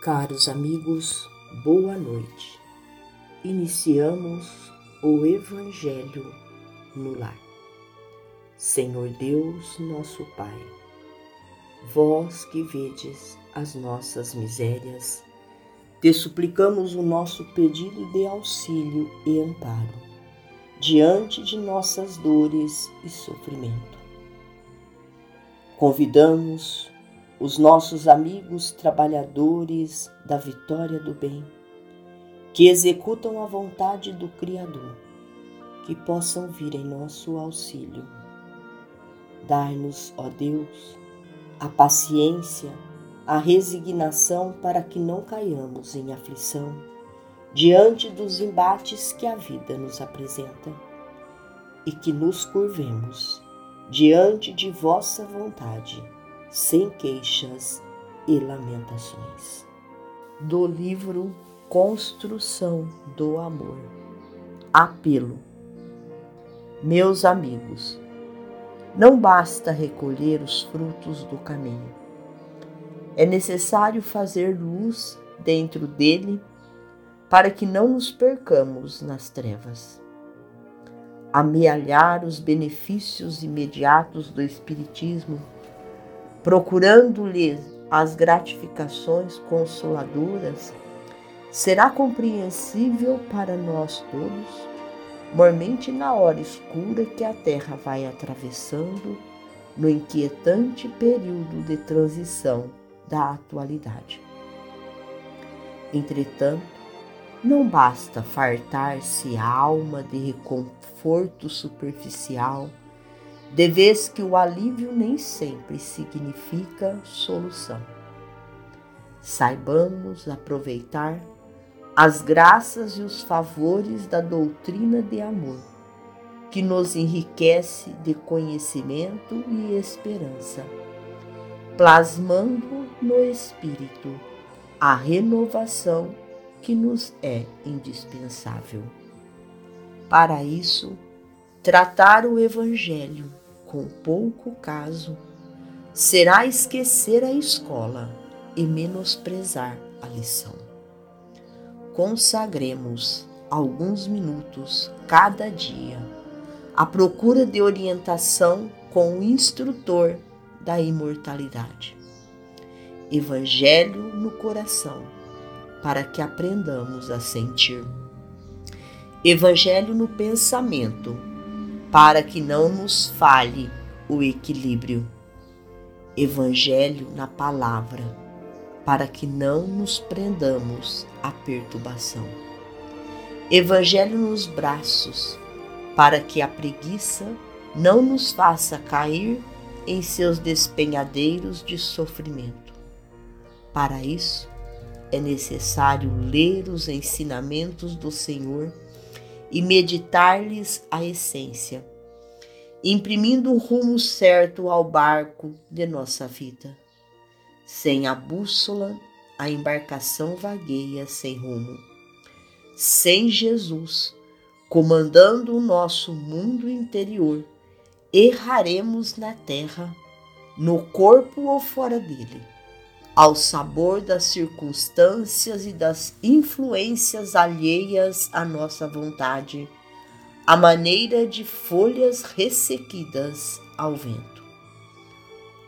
Caros amigos, boa noite. Iniciamos o Evangelho no lar. Senhor Deus, nosso Pai, vós que vedes as nossas misérias, te suplicamos o nosso pedido de auxílio e amparo diante de nossas dores e sofrimento. Convidamos os nossos amigos trabalhadores da vitória do bem, que executam a vontade do Criador, que possam vir em nosso auxílio. Dar-nos, ó Deus, a paciência, a resignação para que não caiamos em aflição diante dos embates que a vida nos apresenta e que nos curvemos diante de vossa vontade sem queixas e lamentações. Do livro Construção do Amor. Apelo. Meus amigos, não basta recolher os frutos do caminho. É necessário fazer luz dentro dele para que não nos percamos nas trevas. Amealhar os benefícios imediatos do Espiritismo procurando-lhe as gratificações consoladoras, será compreensível para nós todos, mormente na hora escura que a Terra vai atravessando no inquietante período de transição da atualidade. Entretanto, não basta fartar-se a alma de reconforto superficial de vez que o alívio nem sempre significa solução. Saibamos aproveitar as graças e os favores da doutrina de amor, que nos enriquece de conhecimento e esperança, plasmando no espírito a renovação que nos é indispensável. Para isso, tratar o Evangelho com pouco caso, será esquecer a escola e menosprezar a lição. Consagremos alguns minutos cada dia à procura de orientação com o instrutor da imortalidade. Evangelho no coração, para que aprendamos a sentir. Evangelho no pensamento para que não nos falhe o equilíbrio. Evangelho na palavra, para que não nos prendamos à perturbação. Evangelho nos braços, para que a preguiça não nos faça cair em seus despenhadeiros de sofrimento. Para isso, é necessário ler os ensinamentos do Senhor e meditar-lhes a essência, imprimindo um rumo certo ao barco de nossa vida. Sem a bússola, a embarcação vagueia sem rumo. Sem Jesus, comandando o nosso mundo interior, erraremos na terra, no corpo ou fora dele ao sabor das circunstâncias e das influências alheias à nossa vontade, à maneira de folhas ressequidas ao vento.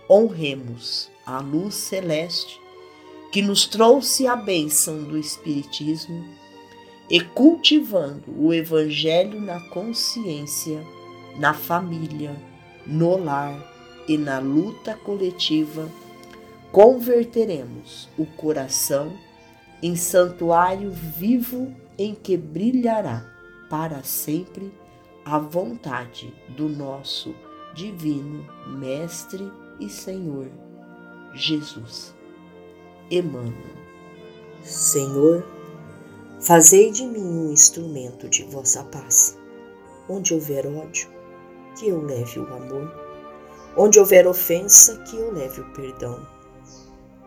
Honremos a luz celeste que nos trouxe a bênção do Espiritismo e cultivando o Evangelho na consciência, na família, no lar e na luta coletiva converteremos o coração em santuário vivo em que brilhará para sempre a vontade do nosso divino Mestre e Senhor Jesus. Emmanuel. Senhor, fazei de mim um instrumento de vossa paz. Onde houver ódio, que eu leve o amor. Onde houver ofensa, que eu leve o perdão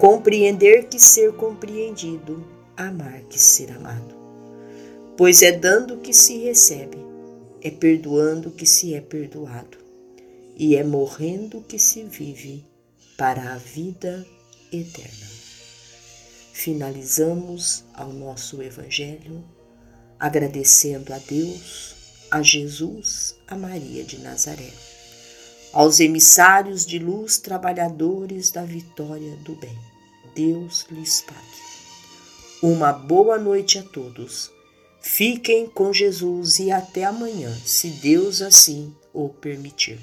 compreender que ser compreendido, amar que ser amado. Pois é dando que se recebe, é perdoando que se é perdoado, e é morrendo que se vive para a vida eterna. Finalizamos ao nosso Evangelho agradecendo a Deus, a Jesus, a Maria de Nazaré, aos emissários de luz, trabalhadores da vitória do bem. Deus lhes pague. Uma boa noite a todos. Fiquem com Jesus e até amanhã, se Deus assim o permitir.